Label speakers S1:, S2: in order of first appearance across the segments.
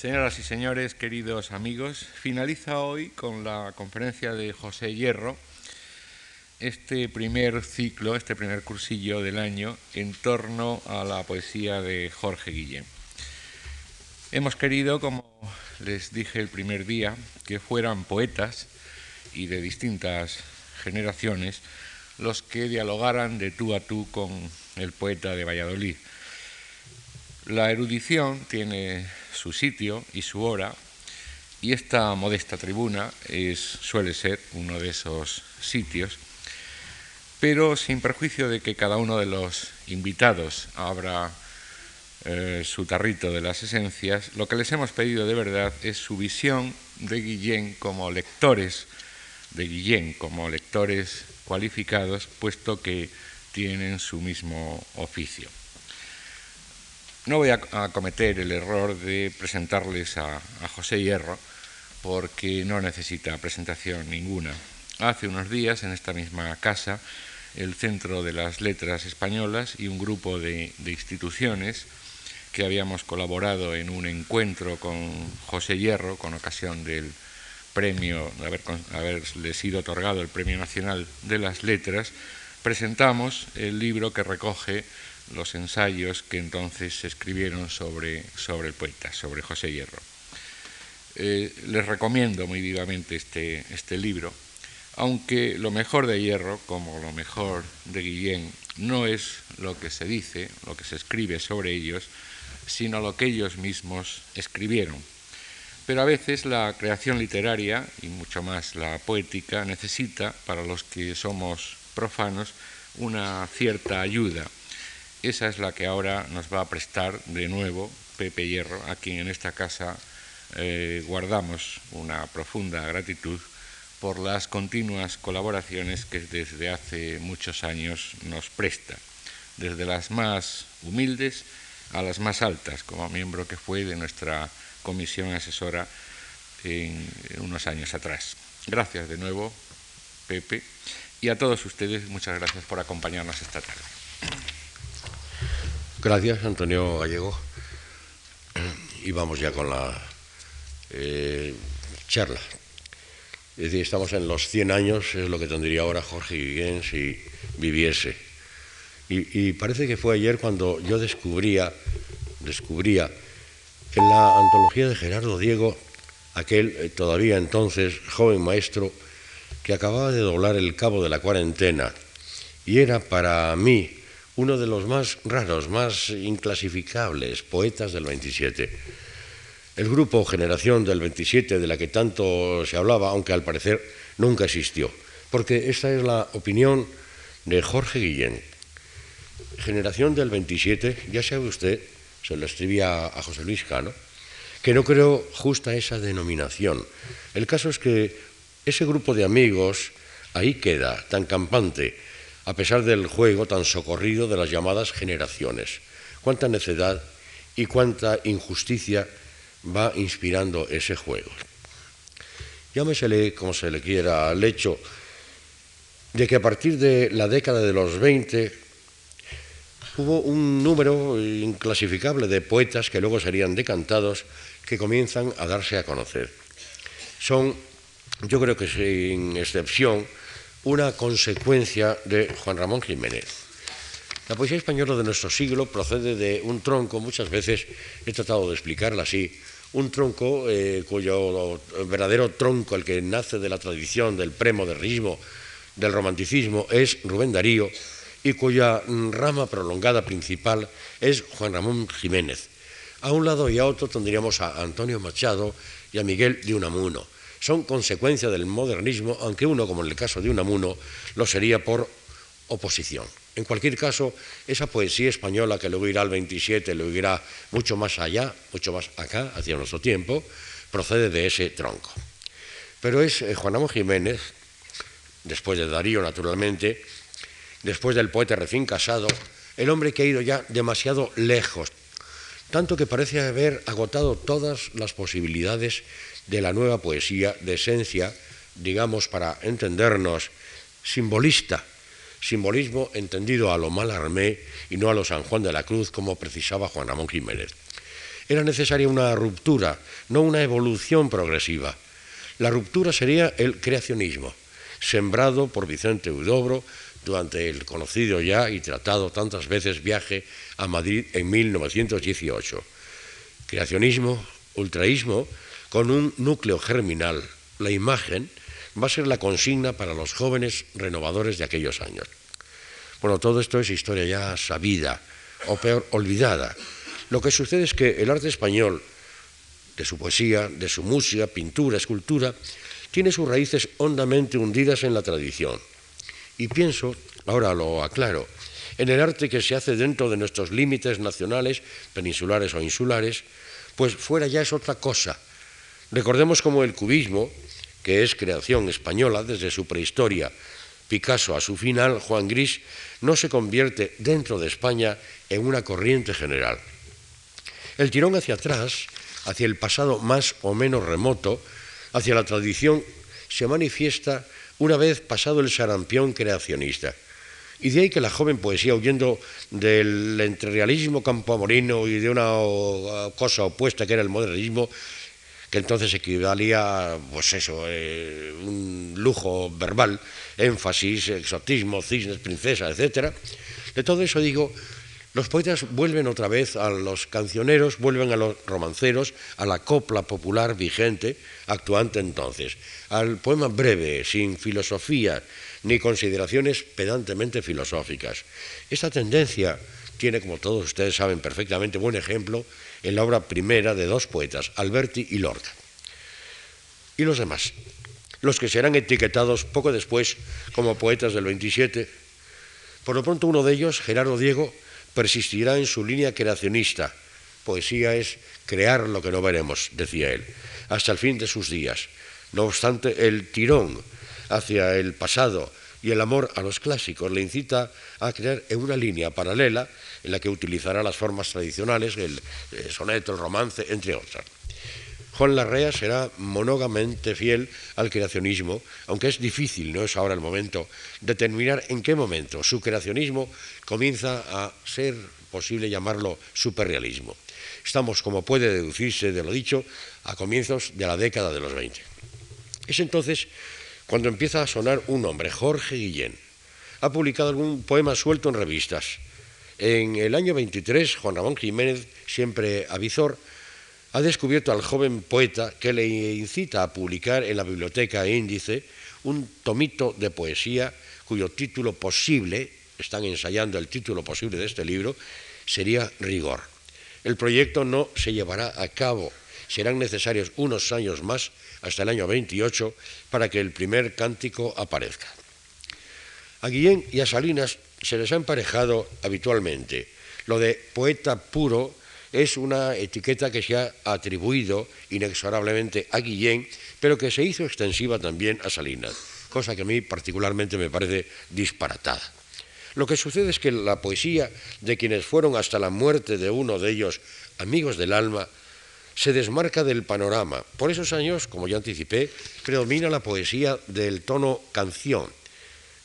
S1: Señoras y señores, queridos amigos, finaliza hoy con la conferencia de José Hierro este primer ciclo, este primer cursillo del año en torno a la poesía de Jorge Guillén. Hemos querido, como les dije el primer día, que fueran poetas y de distintas generaciones los que dialogaran de tú a tú con el poeta de Valladolid. La erudición tiene su sitio y su hora, y esta modesta tribuna suele ser uno de esos sitios, pero sin perjuicio de que cada uno de los invitados abra eh, su tarrito de las esencias, lo que les hemos pedido de verdad es su visión de Guillén como lectores, de Guillén como lectores cualificados, puesto que tienen su mismo oficio. No voy a, cometer el error de presentarles a, José Hierro, porque no necesita presentación ninguna. Hace unos días, en esta misma casa, el Centro de las Letras Españolas y un grupo de, instituciones que habíamos colaborado en un encuentro con José Hierro con ocasión del premio, haber, haberle sido otorgado el Premio Nacional de las Letras, presentamos el libro que recoge los ensayos que entonces se escribieron sobre, sobre el poeta, sobre José Hierro. Eh, les recomiendo muy vivamente este, este libro, aunque lo mejor de Hierro, como lo mejor de Guillén, no es lo que se dice, lo que se escribe sobre ellos, sino lo que ellos mismos escribieron. Pero a veces la creación literaria, y mucho más la poética, necesita, para los que somos profanos, una cierta ayuda esa es la que ahora nos va a prestar de nuevo Pepe Hierro, a quien en esta casa eh, guardamos una profunda gratitud por las continuas colaboraciones que desde hace muchos años nos presta, desde las más humildes a las más altas, como miembro que fue de nuestra comisión asesora en unos años atrás. Gracias de nuevo, Pepe, y a todos ustedes muchas gracias por acompañarnos esta tarde.
S2: Gracias, Antonio Gallego. Y vamos ya con la eh, charla. Estamos en los 100 años, es lo que tendría ahora Jorge Guillén si viviese. Y, parece que fue ayer cuando yo descubría, descubría en la antología de Gerardo Diego, aquel eh, todavía entonces joven maestro que acababa de doblar el cabo de la cuarentena, y era para mí uno de los más raros, más inclasificables poetas del 27. El grupo Generación del 27, de la que tanto se hablaba, aunque al parecer nunca existió, porque esta es la opinión de Jorge Guillén. Generación del 27, ya sabe usted, se lo escribía a José Luis Cano, que no creo justa esa denominación. El caso es que ese grupo de amigos ahí queda, tan campante, a pesar del juego tan socorrido de las llamadas generaciones. Cuánta necedad y cuánta injusticia va inspirando ese juego. Llámesele como se le quiera al hecho de que a partir de la década de los 20 hubo un número inclasificable de poetas que luego serían decantados que comienzan a darse a conocer. Son, yo creo que sin excepción, una consecuencia de Juan Ramón Jiménez. La poesía española de nuestro siglo procede de un tronco, muchas veces he tratado de explicarla así, un tronco eh, cuyo verdadero tronco, el que nace de la tradición del premodernismo, del romanticismo, es Rubén Darío, y cuya mm, rama prolongada principal es Juan Ramón Jiménez. A un lado y a otro tendríamos a Antonio Machado y a Miguel de Unamuno son consecuencia del modernismo, aunque uno, como en el caso de Unamuno, lo sería por oposición. En cualquier caso, esa poesía española que luego irá al 27, luego irá mucho más allá, mucho más acá, hacia nuestro tiempo, procede de ese tronco. Pero es eh, Juan Amo Jiménez, después de Darío, naturalmente, después del poeta recién casado, el hombre que ha ido ya demasiado lejos, tanto que parece haber agotado todas las posibilidades de la nueva poesía de esencia, digamos, para entendernos, simbolista, simbolismo entendido a lo Malarmé y no a lo San Juan de la Cruz como precisaba Juan Ramón Jiménez. Era necesaria una ruptura, no una evolución progresiva. La ruptura sería el creacionismo, sembrado por Vicente Udobro durante el conocido ya y tratado tantas veces viaje a Madrid en 1918. Creacionismo, ultraísmo, con un núcleo germinal, la imagen, va a ser la consigna para los jóvenes renovadores de aquellos años. Bueno, todo esto es historia ya sabida, o peor, olvidada. Lo que sucede es que el arte español, de su poesía, de su música, pintura, escultura, tiene sus raíces hondamente hundidas en la tradición. Y pienso, ahora lo aclaro, en el arte que se hace dentro de nuestros límites nacionales, peninsulares o insulares, pues fuera ya es otra cosa. Recordemos como el cubismo, que es creación española desde su prehistoria, Picasso a su final, Juan Gris, no se convierte dentro de España en una corriente general. El tirón hacia atrás, hacia el pasado más o menos remoto, hacia la tradición, se manifiesta una vez pasado el sarampión creacionista. Y de ahí que la joven poesía, huyendo del entrerealismo campoamorino y de una cosa opuesta que era el modernismo, que entonces equivalía, pues eso, eh, un lujo verbal, énfasis, exotismo, cisnes, princesa, etc. De todo eso digo, los poetas vuelven otra vez a los cancioneros, vuelven a los romanceros, a la copla popular vigente, actuante entonces, al poema breve, sin filosofía ni consideraciones pedantemente filosóficas. Esta tendencia tiene, como todos ustedes saben perfectamente, buen ejemplo en la obra primera de dos poetas, Alberti y Lorca. Y los demás, los que serán etiquetados poco después como poetas del 27, por lo pronto uno de ellos, Gerardo Diego, persistirá en su línea creacionista. Poesía es crear lo que no veremos, decía él, hasta el fin de sus días. No obstante, el tirón hacia el pasado y el amor a los clásicos le incita a crear en una línea paralela en la que utilizará las formas tradicionales, el, soneto, el romance, entre otras. Juan Larrea será monógamente fiel al creacionismo, aunque es difícil, no es ahora el momento, determinar en qué momento su creacionismo comienza a ser posible llamarlo superrealismo. Estamos, como puede deducirse de lo dicho, a comienzos de la década de los 20. Es entonces cuando empieza a sonar un nombre, Jorge Guillén. Ha publicado algún poema suelto en revistas. En el año 23, Juan Ramón Jiménez, siempre avizor, ha descubierto al joven poeta que le incita a publicar en la biblioteca Índice un tomito de poesía cuyo título posible, están ensayando el título posible de este libro, sería Rigor. El proyecto no se llevará a cabo, serán necesarios unos años más, hasta el año 28, para que el primer cántico aparezca. A Guillén y a Salinas se les ha emparejado habitualmente. Lo de poeta puro es una etiqueta que se ha atribuido inexorablemente a Guillén, pero que se hizo extensiva también a Salinas, cosa que a mí particularmente me parece disparatada. Lo que sucede es que la poesía de quienes fueron hasta la muerte de uno de ellos amigos del alma se desmarca del panorama. Por esos años, como ya anticipé, predomina la poesía del tono canción,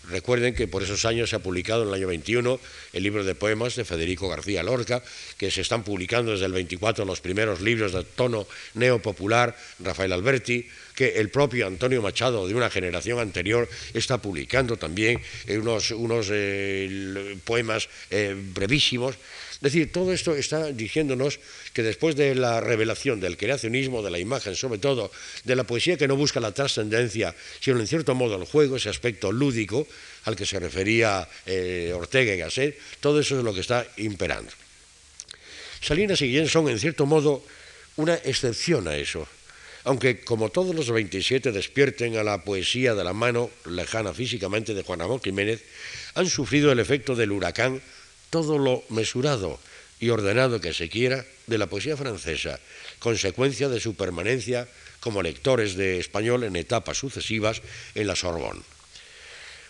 S2: Recuerden que por esos años se ha publicado en el año 21 el libro de poemas de Federico García Lorca, que se están publicando desde el 24 los primeros libros de tono neopopular, Rafael Alberti, que el propio Antonio Machado de una generación anterior está publicando también unos, unos eh, poemas eh, brevísimos es decir, todo esto está diciéndonos que después de la revelación del creacionismo, de la imagen, sobre todo de la poesía que no busca la trascendencia, sino en cierto modo el juego, ese aspecto lúdico al que se refería eh, Ortega y Gasset, todo eso es lo que está imperando. Salinas y Guillén son, en cierto modo, una excepción a eso. Aunque, como todos los 27 despierten a la poesía de la mano lejana físicamente de Juan Ramón Jiménez, han sufrido el efecto del huracán todo lo mesurado y ordenado que se quiera de la poesía francesa, consecuencia de su permanencia como lectores de español en etapas sucesivas en la Sorbonne.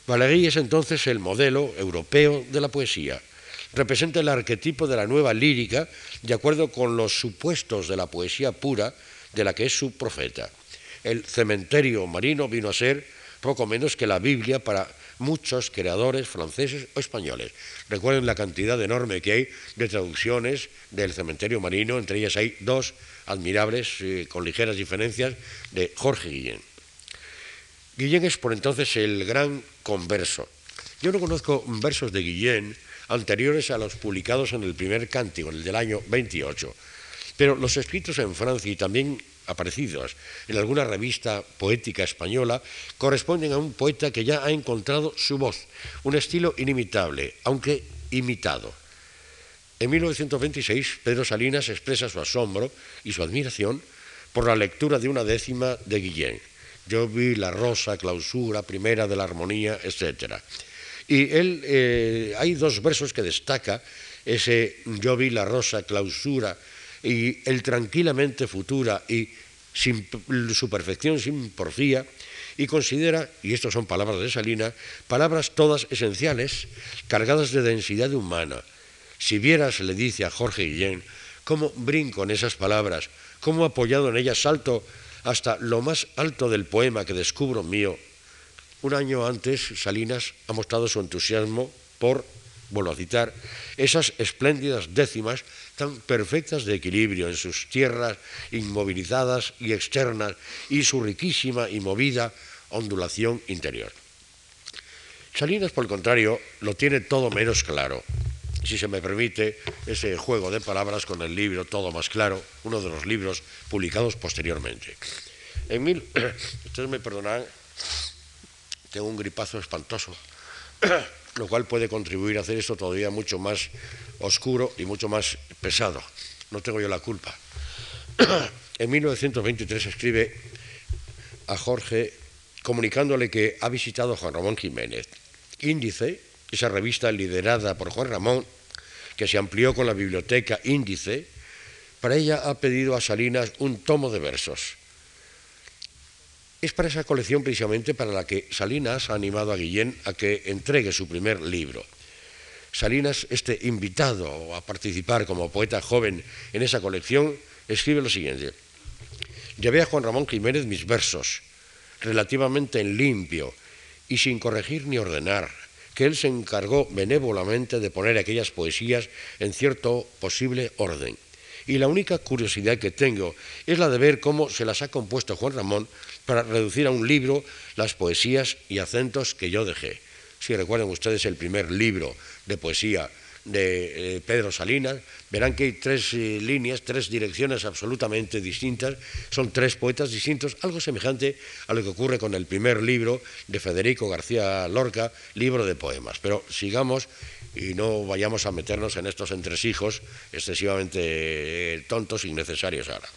S2: Valéry es entonces el modelo europeo de la poesía. Representa el arquetipo de la nueva lírica de acuerdo con los supuestos de la poesía pura de la que es su profeta. El cementerio marino vino a ser poco menos que la Biblia para muchos creadores franceses o españoles. Recuerden la cantidad enorme que hay de traducciones del cementerio marino, entre ellas hay dos admirables, eh, con ligeras diferencias, de Jorge Guillén. Guillén es por entonces el gran converso. Yo no conozco versos de Guillén anteriores a los publicados en el primer cántico, el del año 28, pero los escritos en Francia y también aparecidos en alguna revista poética española corresponden a un poeta que ya ha encontrado su voz, un estilo inimitable, aunque imitado. En 1926, Pedro Salinas expresa su asombro y su admiración por la lectura de una décima de Guillén. Yo vi la rosa, clausura, primera de la armonía, etc. Y él, eh, hay dos versos que destaca, ese yo vi la rosa, clausura, y el tranquilamente futura y sin, su perfección sin porfía, y considera, y estas son palabras de Salina, palabras todas esenciales, cargadas de densidad humana. Si vieras, le dice a Jorge Guillén, cómo brinco en esas palabras, cómo apoyado en ellas salto hasta lo más alto del poema que descubro mío. Un año antes, Salinas ha mostrado su entusiasmo por, vuelvo a citar, esas espléndidas décimas tan perfectas de equilibrio en sus tierras inmovilizadas y externas y su riquísima y movida ondulación interior. Salinas, por el contrario, lo tiene todo menos claro. Si se me permite ese juego de palabras con el libro Todo más claro, uno de los libros publicados posteriormente. En mil, ustedes me perdonarán, tengo un gripazo espantoso, lo cual puede contribuir a hacer esto todavía mucho más oscuro y mucho más pesado. No tengo yo la culpa. En 1923 escribe a Jorge comunicándole que ha visitado a Juan Ramón Jiménez. Índice, esa revista liderada por Juan Ramón, que se amplió con la biblioteca Índice, para ella ha pedido a Salinas un tomo de versos. Es para esa colección precisamente para la que Salinas ha animado a Guillén a que entregue su primer libro. Salinas, este invitado a participar como poeta joven en esa colección, escribe lo siguiente. Llevé a Juan Ramón Jiménez mis versos, relativamente en limpio y sin corregir ni ordenar, que él se encargó benévolamente de poner aquellas poesías en cierto posible orden. Y la única curiosidad que tengo es la de ver cómo se las ha compuesto Juan Ramón para reducir a un libro las poesías y acentos que yo dejé. Si recuerdan ustedes el primer libro de poesía de eh, Pedro Salinas, verán que hay tres eh, líneas, tres direcciones absolutamente distintas, son tres poetas distintos, algo semejante a lo que ocurre con el primer libro de Federico García Lorca, libro de poemas. Pero sigamos y no vayamos a meternos en estos entresijos excesivamente eh, tontos, innecesarios ahora.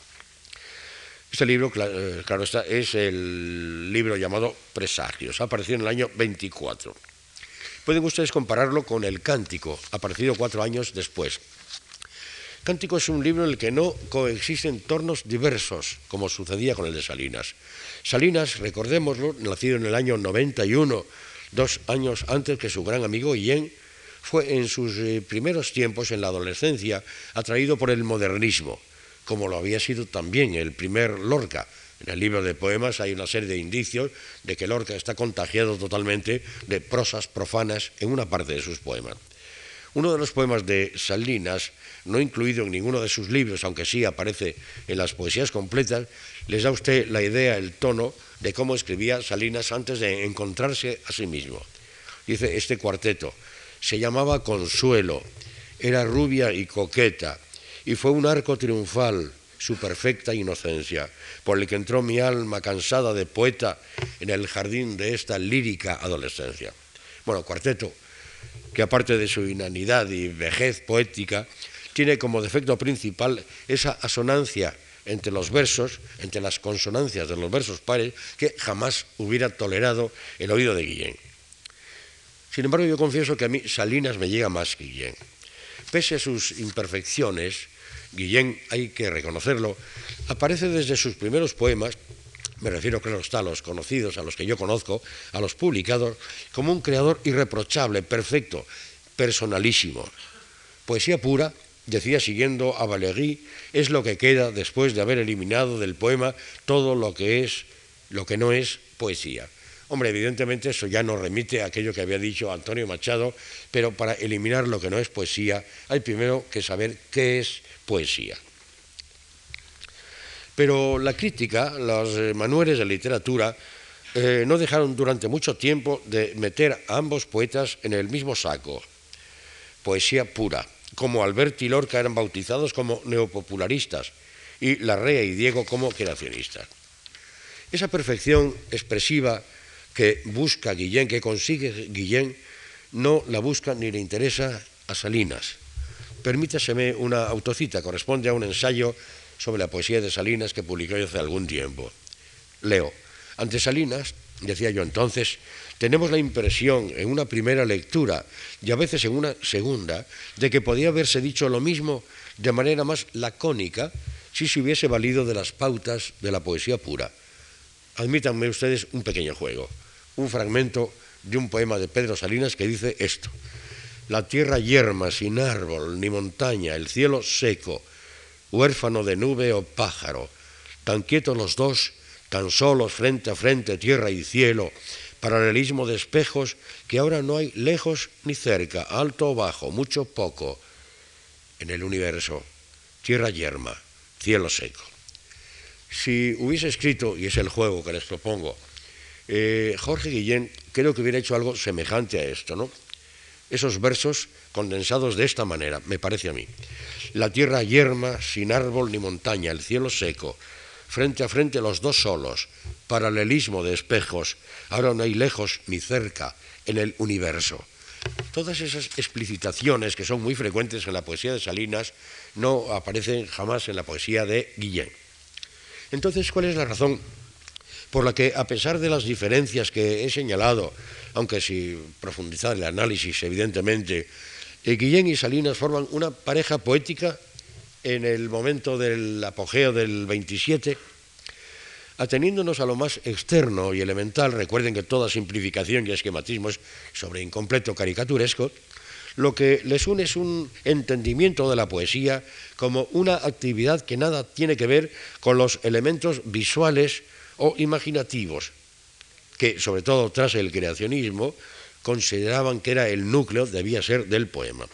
S2: Este libro, claro está, es el libro llamado Presagios, ha aparecido en el año 24. Pueden ustedes compararlo con el Cántico, aparecido cuatro años después. Cántico es un libro en el que no coexisten tornos diversos, como sucedía con el de Salinas. Salinas, recordémoslo, nacido en el año 91, dos años antes que su gran amigo Guillén, fue en sus eh, primeros tiempos, en la adolescencia, atraído por el modernismo, como lo había sido también el primer Lorca, en el libro de poemas hay una serie de indicios de que Lorca está contagiado totalmente de prosas profanas en una parte de sus poemas. Uno de los poemas de Salinas, no incluido en ninguno de sus libros, aunque sí aparece en las poesías completas, les da a usted la idea, el tono de cómo escribía Salinas antes de encontrarse a sí mismo. Dice este cuarteto, se llamaba Consuelo, era rubia y coqueta, y fue un arco triunfal su perfecta inocencia, por el que entró mi alma cansada de poeta en el jardín de esta lírica adolescencia. Bueno, cuarteto, que aparte de su inanidad y vejez poética, tiene como defecto principal esa asonancia entre los versos, entre las consonancias de los versos pares, que jamás hubiera tolerado el oído de Guillén. Sin embargo, yo confieso que a mí Salinas me llega más que Guillén. Pese a sus imperfecciones, Guillén, hay que reconocerlo, aparece desde sus primeros poemas, me refiero, claro está, a los conocidos, a los que yo conozco, a los publicados, como un creador irreprochable, perfecto, personalísimo. Poesía pura, decía siguiendo a Valéry, es lo que queda después de haber eliminado del poema todo lo que es, lo que no es poesía. Hombre, evidentemente eso ya nos remite a aquello que había dicho Antonio Machado, pero para eliminar lo que no es poesía hay primero que saber qué es poesía. Pero la crítica, los eh, manuales de literatura, eh, no dejaron durante mucho tiempo de meter a ambos poetas en el mismo saco. Poesía pura, como Alberti y Lorca eran bautizados como neopopularistas y Larrea y Diego como creacionistas. Esa perfección expresiva que busca Guillén, que consigue Guillén, no la busca ni le interesa a Salinas. Permítaseme una autocita, corresponde a un ensayo sobre la poesía de Salinas que publicó hace algún tiempo. Leo, ante Salinas, decía yo entonces, tenemos la impresión en una primera lectura y a veces en una segunda de que podía haberse dicho lo mismo de manera más lacónica si se hubiese valido de las pautas de la poesía pura. Admítanme ustedes un pequeño juego, un fragmento de un poema de Pedro Salinas que dice esto. La tierra yerma, sin árbol ni montaña, el cielo seco, huérfano de nube o pájaro, tan quietos los dos, tan solos frente a frente, tierra y cielo, paralelismo de espejos que ahora no hay lejos ni cerca, alto o bajo, mucho o poco, en el universo, tierra yerma, cielo seco. Si hubiese escrito, y es el juego que les propongo, eh, Jorge Guillén creo que hubiera hecho algo semejante a esto, ¿no? Esos versos condensados de esta manera, me parece a mí. La tierra yerma, sin árbol ni montaña, el cielo seco, frente a frente los dos solos, paralelismo de espejos, ahora no hay lejos ni cerca en el universo. Todas esas explicitaciones que son muy frecuentes en la poesía de Salinas no aparecen jamás en la poesía de Guillén. Entonces, ¿cuál es la razón por la que, a pesar de las diferencias que he señalado, aunque si profundizar el análisis, evidentemente, eh, Guillén y Salinas forman una pareja poética en el momento del apogeo del 27, ateniéndonos a lo más externo y elemental, recuerden que toda simplificación y esquematismo es sobre incompleto caricaturesco, lo que les une es un entendimiento de la poesía como una actividad que nada tiene que ver con los elementos visuales o imaginativos, que sobre todo tras el creacionismo consideraban que era el núcleo, debía ser del poema.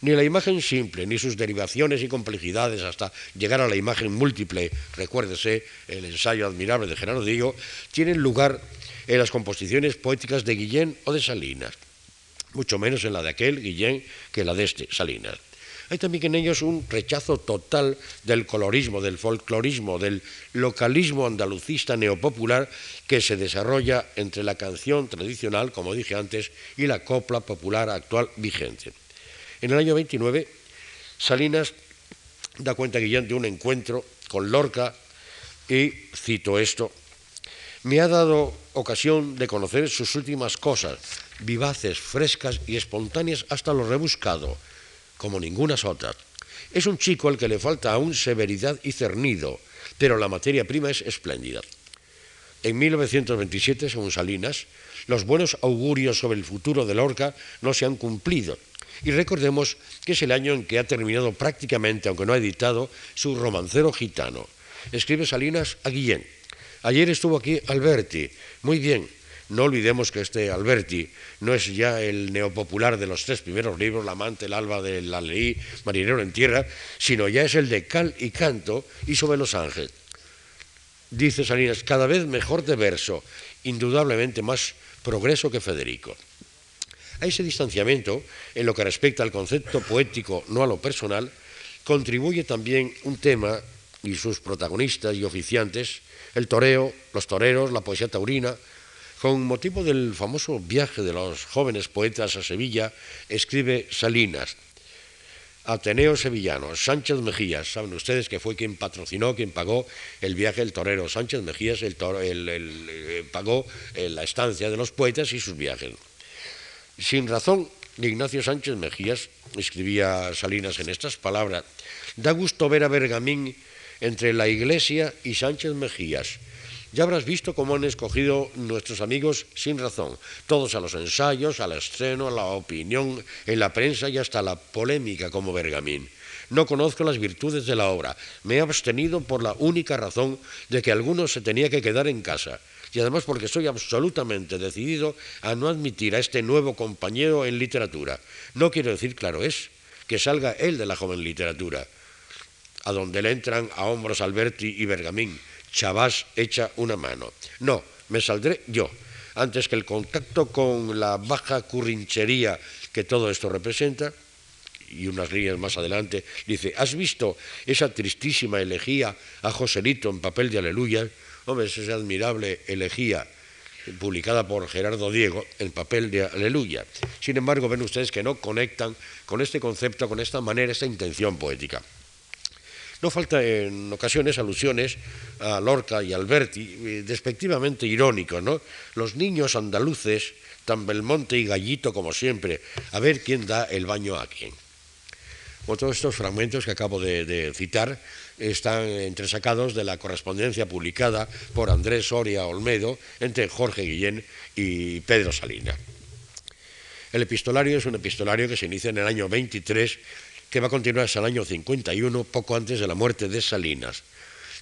S2: Ni la imagen simple, ni sus derivaciones y complejidades hasta llegar a la imagen múltiple, recuérdese el ensayo admirable de Gerardo Diego, tienen lugar en las composiciones poéticas de Guillén o de Salinas, mucho menos en la de aquel Guillén que la de este Salinas. Hay también en ellos un rechazo total del colorismo, del folclorismo, del localismo andalucista neopopular que se desarrolla entre la canción tradicional, como dije antes, y la copla popular actual vigente. En el año 29, Salinas da cuenta Guillén de un encuentro con Lorca y, cito esto, me ha dado ocasión de conocer sus últimas cosas, vivaces, frescas y espontáneas hasta lo rebuscado, como ningunas otras. Es un chico al que le falta aún severidad y cernido, pero la materia prima es espléndida. En 1927, según Salinas, los buenos augurios sobre el futuro de Lorca no se han cumplido y recordemos que es el año en que ha terminado prácticamente, aunque no ha editado, su romancero gitano. Escribe Salinas a Guillén. Ayer estuvo aquí Alberti. Muy bien. No olvidemos que este Alberti no es ya el neopopular de los tres primeros libros, La amante, el alba de la ley, Marinero en tierra, sino ya es el de Cal y Canto y sobre los ángeles. Dice Salinas, cada vez mejor de verso, indudablemente más progreso que Federico. A ese distanciamiento, en lo que respecta al concepto poético, no a lo personal, contribuye también un tema y sus protagonistas y oficiantes, el toreo, los toreros, la poesía taurina. Con motivo del famoso viaje de los jóvenes poetas a Sevilla, escribe Salinas, Ateneo Sevillano, Sánchez Mejías, saben ustedes que fue quien patrocinó, quien pagó el viaje del torero. Sánchez Mejías el, eh, pagó eh, la estancia de los poetas y sus viajes. Sin razón, Ignacio Sánchez Mejías, escribía Salinas en estas palabras, da gusto ver a Bergamín entre la Iglesia y Sánchez Mejías. Ya habrás visto cómo han escogido nuestros amigos sin razón, todos a los ensayos, al estreno, a la opinión, en la prensa y hasta la polémica como Bergamín. no conozco las virtudes de la obra. Me he abstenido por la única razón de que alguno se tenía que quedar en casa y además porque estoy absolutamente decidido a no admitir a este nuevo compañero en literatura. No quiero decir, claro es, que salga él de la joven literatura, a donde le entran a hombros Alberti y Bergamín. Chavás echa una mano. No, me saldré yo, antes que el contacto con la baja currinchería que todo esto representa, y unas líneas más adelante, dice, ¿has visto esa tristísima elegía a Joselito en papel de aleluya? Hombre, esa admirable elegía publicada por Gerardo Diego en papel de aleluya. Sin embargo, ven ustedes que no conectan con este concepto, con esta manera, esta intención poética. No falta en ocasiones alusiones a Lorca y Alberti, eh, despectivamente irónicos, ¿no? Los niños andaluces, tan Belmonte y Gallito como siempre, a ver quién da el baño a quién. todos estos fragmentos que acabo de citar están entresacados de la correspondencia publicada por Andrés Soria Olmedo entre Jorge Guillén y Pedro Salinas. El epistolario es un epistolario que se inicia en el año 23, que va a continuar hasta el año 51, poco antes de la muerte de Salinas.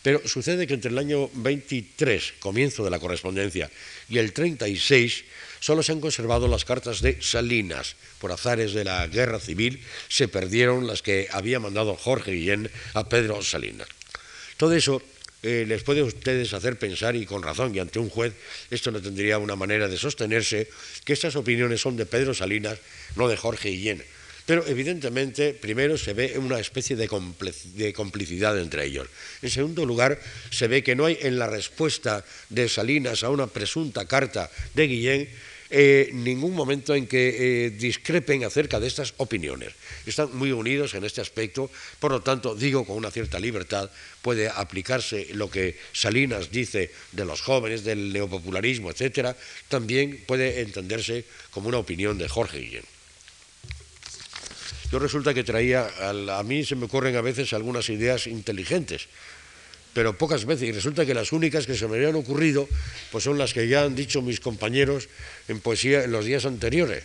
S2: Pero sucede que entre el año 23, comienzo de la correspondencia, y el 36, solo se han conservado las cartas de Salinas. Por azares de la guerra civil se perdieron las que había mandado Jorge Guillén a Pedro Salinas. Todo eso eh, les puede a ustedes hacer pensar, y con razón, y ante un juez, esto no tendría una manera de sostenerse, que estas opiniones son de Pedro Salinas, no de Jorge Guillén. Pero evidentemente, primero se ve una especie de, complicidad entre ellos. En segundo lugar, se ve que no hay en la respuesta de Salinas a una presunta carta de Guillén eh, ningún momento en que eh, discrepen acerca de estas opiniones. Están muy unidos en este aspecto, por lo tanto, digo con una cierta libertad, puede aplicarse lo que Salinas dice de los jóvenes, del neopopularismo, etcétera, también puede entenderse como una opinión de Jorge Guillén. Yo resulta que traía, a mí se me ocurren a veces algunas ideas inteligentes, pero pocas veces, y resulta que las únicas que se me habían ocurrido, pues son las que ya han dicho mis compañeros en poesía en los días anteriores.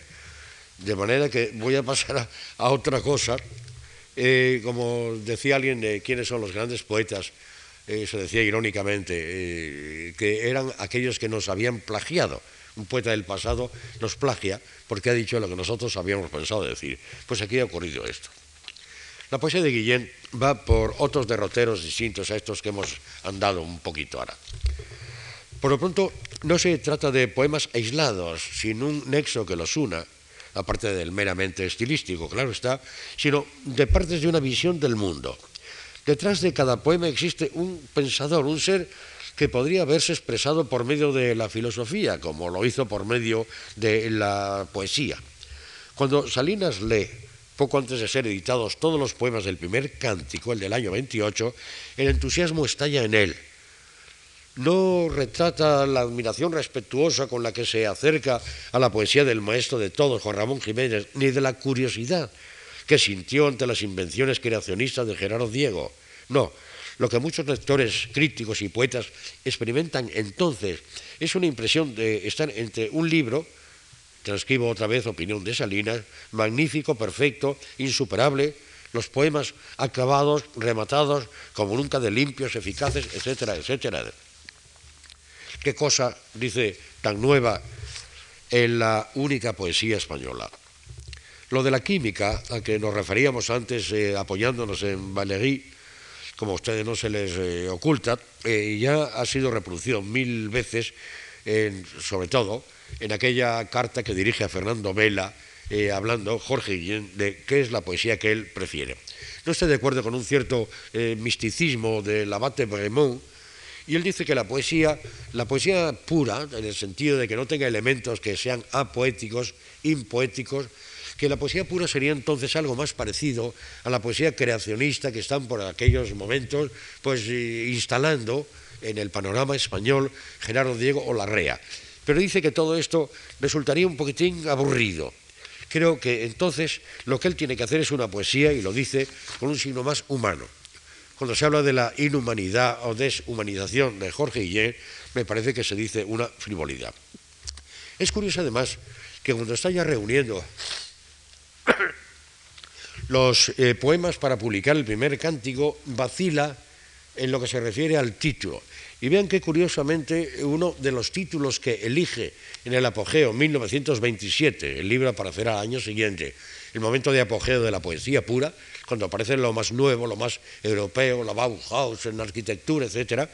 S2: De manera que voy a pasar a, otra cosa. Eh, como decía alguien de quiénes son los grandes poetas, eh, se decía irónicamente, eh, que eran aquellos que nos habían plagiado un poeta del pasado nos plagia porque ha dicho lo que nosotros habíamos pensado decir. Pues aquí ha ocurrido esto. La poesía de Guillén va por otros derroteros distintos a estos que hemos andado un poquito ahora. Por lo pronto, no se trata de poemas aislados, sin un nexo que los una, aparte del meramente estilístico, claro está, sino de partes de una visión del mundo. Detrás de cada poema existe un pensador, un ser que podría haberse expresado por medio de la filosofía, como lo hizo por medio de la poesía. Cuando Salinas lee, poco antes de ser editados todos los poemas del primer cántico, el del año 28, el entusiasmo estalla en él. No retrata la admiración respetuosa con la que se acerca a la poesía del maestro de todos, Juan Ramón Jiménez, ni de la curiosidad que sintió ante las invenciones creacionistas de Gerardo Diego. No, lo que muchos lectores, críticos y poetas experimentan entonces es una impresión de estar entre un libro, transcribo otra vez opinión de Salinas, magnífico, perfecto, insuperable, los poemas acabados, rematados, como nunca de limpios, eficaces, etcétera, etcétera. Qué cosa, dice, tan nueva en la única poesía española. Lo de la química, a que nos referíamos antes eh, apoyándonos en Valéry, como a ustedes no se les eh, oculta, eh, ya ha sido reproducido mil veces, sobre todo en aquella carta que dirige a Fernando Vela, eh, hablando Jorge Guillén de qué es la poesía que él prefiere. No estoy de acuerdo con un cierto misticismo del abate Bremont, y él dice que la poesía, la poesía pura, en el sentido de que no tenga elementos que sean apoéticos, impoéticos, que la poesía pura sería entonces algo más parecido a la poesía creacionista que están por aquellos momentos pues instalando en el panorama español Gerardo Diego o Larrea. Pero dice que todo esto resultaría un poquitín aburrido. Creo que entonces lo que él tiene que hacer es una poesía, y lo dice con un signo más humano. Cuando se habla de la inhumanidad o deshumanización de Jorge Guillén, me parece que se dice una frivolidad. Es curioso además que cuando está ya reuniendo los eh, poemas para publicar el primer cántico vacila en lo que se refiere al título. Y vean que curiosamente uno de los títulos que elige en el apogeo 1927, el libro hacer al año siguiente, el momento de apogeo de la poesía pura, cuando aparece lo más nuevo, lo más europeo, la Bauhaus en arquitectura, etc.,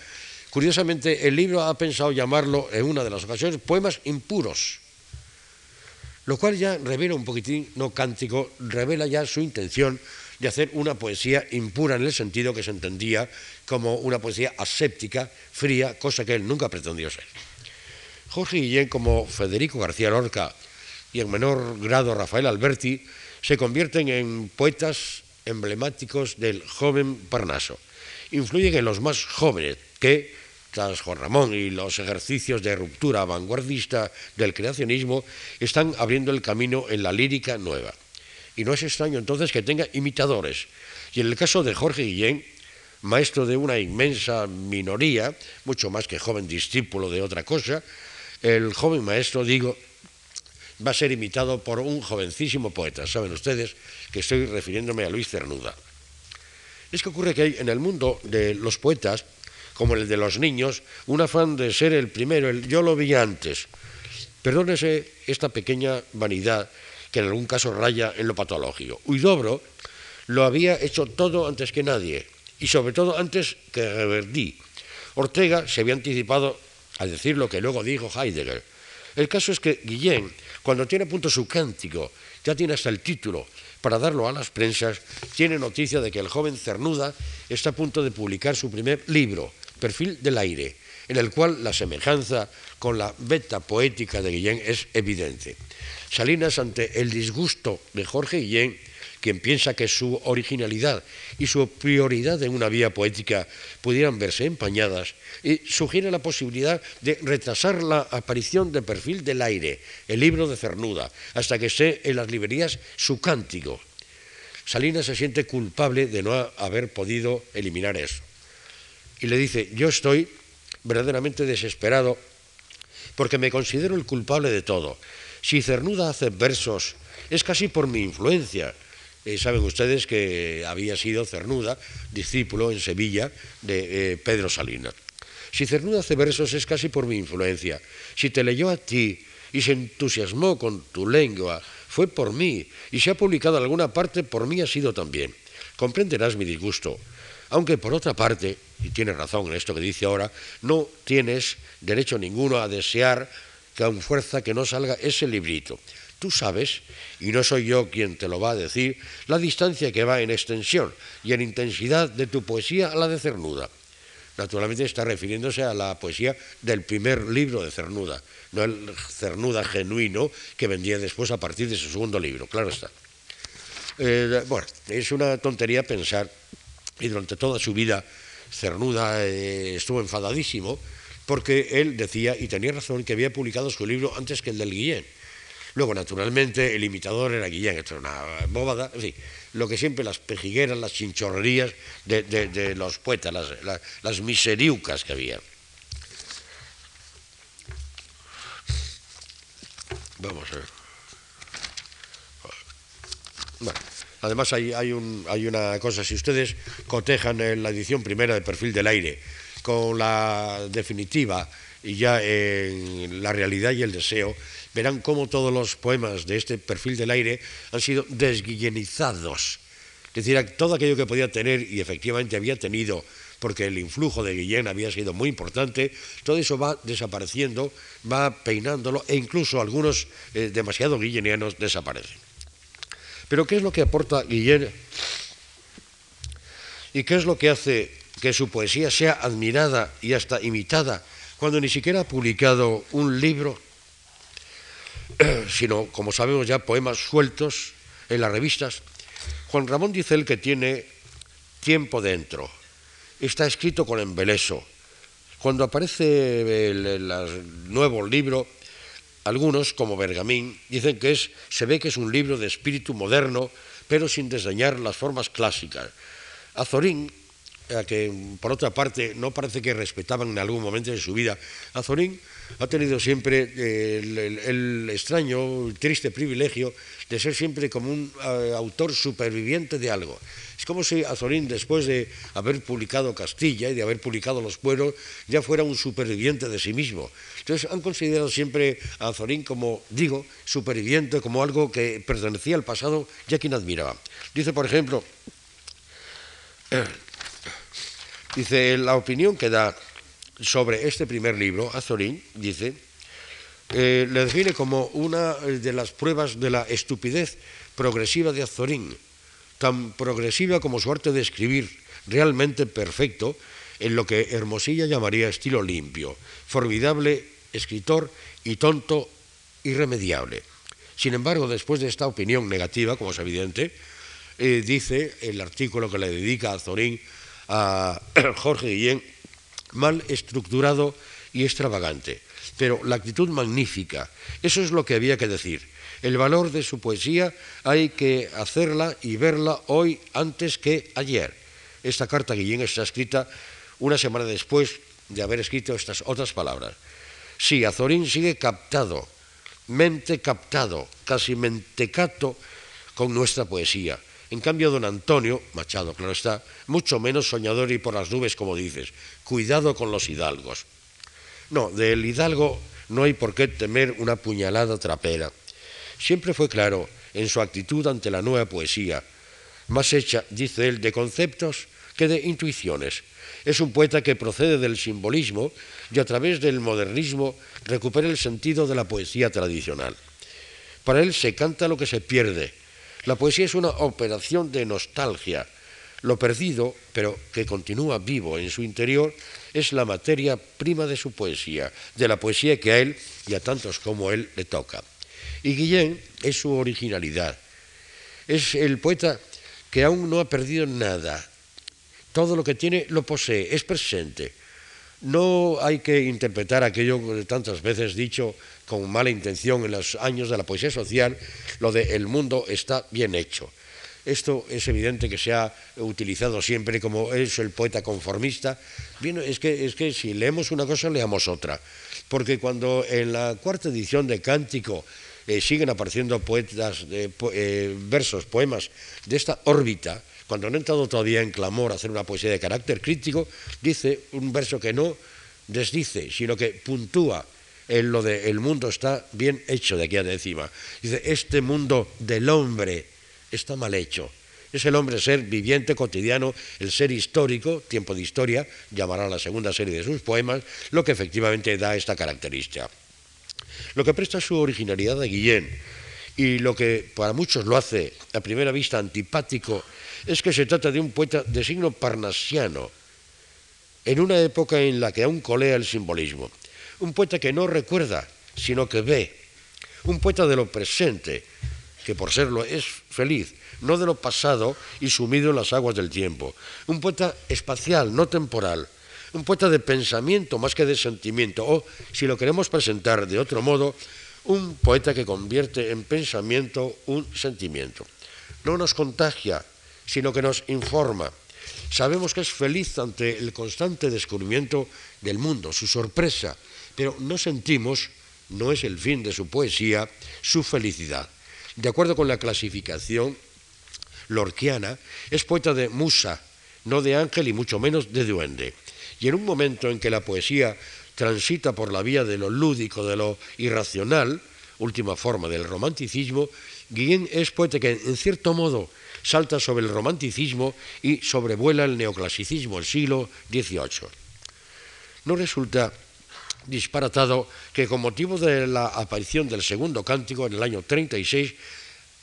S2: curiosamente el libro ha pensado llamarlo en una de las ocasiones poemas impuros lo cual ya revela un poquitín, no cántico, revela ya su intención de hacer una poesía impura en el sentido que se entendía como una poesía aséptica, fría, cosa que él nunca pretendió ser. Jorge Guillén, como Federico García Lorca y en menor grado Rafael Alberti, se convierten en poetas emblemáticos del joven Parnaso. Influyen en los más jóvenes que tras Juan Ramón y los ejercicios de ruptura vanguardista del creacionismo, están abriendo el camino en la lírica nueva. Y no es extraño entonces que tenga imitadores. Y en el caso de Jorge Guillén, maestro de una inmensa minoría, mucho más que joven discípulo de otra cosa, el joven maestro, digo, va a ser imitado por un jovencísimo poeta. Saben ustedes que estoy refiriéndome a Luis Cernuda. Es que ocurre que hay en el mundo de los poetas como el de los niños, un afán de ser el primero, el yo lo vi antes. Perdónese esta pequeña vanidad que en algún caso raya en lo patológico. Huidobro lo había hecho todo antes que nadie, y sobre todo antes que Reverdí. Ortega se había anticipado a decir lo que luego dijo Heidegger. El caso es que Guillén, cuando tiene a punto su cántico, ya tiene hasta el título para darlo a las prensas, tiene noticia de que el joven Cernuda está a punto de publicar su primer libro, perfil del aire, en el cual la semejanza con la beta poética de Guillén es evidente. Salinas, ante el disgusto de Jorge Guillén, quien piensa que su originalidad y su prioridad en una vía poética pudieran verse empañadas, sugiere la posibilidad de retrasar la aparición de Perfil del Aire, el libro de Cernuda, hasta que esté en las librerías su cántico. Salinas se siente culpable de no haber podido eliminar eso y le dice, yo estoy verdaderamente desesperado porque me considero el culpable de todo. Si Cernuda hace versos, es casi por mi influencia. Eh, saben ustedes que había sido Cernuda, discípulo en Sevilla de eh, Pedro Salinas. Si Cernuda hace versos es casi por mi influencia. Si te leyó a ti y se entusiasmó con tu lengua, fue por mí. Y si ha publicado alguna parte, por mí ha sido también. Comprenderás mi disgusto. Aunque por otra parte, y tiene razón en esto que dice ahora, no tienes derecho ninguno a desear con fuerza que no salga ese librito. Tú sabes, y no soy yo quien te lo va a decir, la distancia que va en extensión y en intensidad de tu poesía a la de Cernuda. Naturalmente está refiriéndose a la poesía del primer libro de Cernuda, no el Cernuda genuino que vendría después a partir de su segundo libro, claro está. Eh, bueno, es una tontería pensar y durante toda su vida Cernuda eh, estuvo enfadadísimo porque él decía, y tenía razón, que había publicado su libro antes que el del Guillén. Luego, naturalmente, el imitador era Guillén, esto era una bobada, en fin, lo que siempre las pejigueras, las chinchorrerías de, los poetas, las, las miseriucas que había. Vamos a ver. Bueno. Además hay, una cosa, si ustedes cotejan en la edición primera de Perfil del Aire con la definitiva y ya en la realidad y el deseo, verán cómo todos los poemas de este Perfil del Aire han sido desguillenizados. Es decir, todo aquello que podía tener y efectivamente había tenido porque el influjo de Guillén había sido muy importante, todo eso va desapareciendo, va peinándolo e incluso algunos eh, demasiado guillenianos desaparecen. Pero ¿qué es lo que aporta Guillén? ¿Y qué es lo que hace que su poesía sea admirada y hasta imitada cuando ni siquiera ha publicado un libro, sino, como sabemos ya, poemas sueltos en las revistas? Juan Ramón dice él que tiene tiempo dentro, está escrito con embeleso. Cuando aparece el nuevo libro, algunos, como Bergamín, dicen que es, se ve que es un libro de espíritu moderno, pero sin desdeñar las formas clásicas. Azorín a que por otra parte no parece que respetaban en algún momento de su vida, Azorín ha tenido siempre eh, el, extraño, triste privilegio de ser siempre como un eh, autor superviviente de algo. Es como si Azorín, después de haber publicado Castilla y de haber publicado Los Pueblos, ya fuera un superviviente de sí mismo. Entonces han considerado siempre a Azorín como, digo, superviviente, como algo que pertenecía al pasado, ya quien admiraba. Dice, por ejemplo, dice, la opinión que da sobre este primer libro, Azorín, dice, eh, le define como una de las pruebas de la estupidez progresiva de Azorín, tan progresiva como su arte de escribir, realmente perfecto, en lo que Hermosilla llamaría estilo limpio, formidable escritor y tonto irremediable. Sin embargo, después de esta opinión negativa, como es evidente, eh, dice el artículo que le dedica a Azorín a Jorge Guillén, mal estructurado y extravagante, pero la actitud magnífica, eso es lo que había que decir. El valor de su poesía hay que hacerla y verla hoy antes que ayer. Esta carta Guillén está escrita una semana después de haber escrito estas otras palabras. Sí, Azorín sigue captado, mente captado, casi mentecato con nuestra poesía. En cambio, don Antonio, Machado, claro está, mucho menos soñador y por las nubes, como dices. Cuidado con los hidalgos. No, del hidalgo no hay por qué temer una puñalada trapera. Siempre fue claro en su actitud ante la nueva poesía, más hecha, dice él, de conceptos que de intuiciones. Es un poeta que procede del simbolismo y a través del modernismo recupera el sentido de la poesía tradicional. Para él se canta lo que se pierde, la poesía es una operación de nostalgia. Lo perdido, pero que continúa vivo en su interior, es la materia prima de su poesía, de la poesía que a él y a tantos como él le toca. Y Guillén es su originalidad. Es el poeta que aún no ha perdido nada. Todo lo que tiene lo posee, es presente. No hay que interpretar aquello que tantas veces dicho con mala intención en los años de la poesía social, lo de el mundo está bien hecho. Esto es evidente que se ha utilizado siempre como es el poeta conformista. Bien, es, que, es que si leemos una cosa, leamos otra. Porque cuando en la cuarta edición de Cántico eh, siguen apareciendo poetas, eh, versos, poemas de esta órbita, cuando no ha entrado todavía en clamor a hacer una poesía de carácter crítico, dice un verso que no desdice, sino que puntúa en lo de el mundo está bien hecho de aquí a encima. Dice, este mundo del hombre está mal hecho. Es el hombre ser viviente, cotidiano, el ser histórico, tiempo de historia, llamará la segunda serie de sus poemas, lo que efectivamente da esta característica. Lo que presta su originalidad a Guillén y lo que para muchos lo hace a primera vista antipático es que se trata de un poeta de signo parnasiano, en una época en la que aún colea el simbolismo. Un poeta que no recuerda, sino que ve. Un poeta de lo presente, que por serlo es feliz, no de lo pasado y sumido en las aguas del tiempo. Un poeta espacial, no temporal. Un poeta de pensamiento más que de sentimiento. O, si lo queremos presentar de otro modo, un poeta que convierte en pensamiento un sentimiento. No nos contagia, sino que nos informa. Sabemos que es feliz ante el constante descubrimiento del mundo, su sorpresa, pero no sentimos, no es el fin de su poesía, su felicidad. De acuerdo con la clasificación lorquiana, es poeta de musa, no de ángel y mucho menos de duende. Y en un momento en que la poesía transita por la vía de lo lúdico, de lo irracional, última forma del romanticismo, Guillén es poeta que en cierto modo salta sobre el romanticismo y sobrevuela el neoclasicismo, el siglo XVIII. No resulta disparatado que con motivo de la aparición del segundo cántico en el año 36,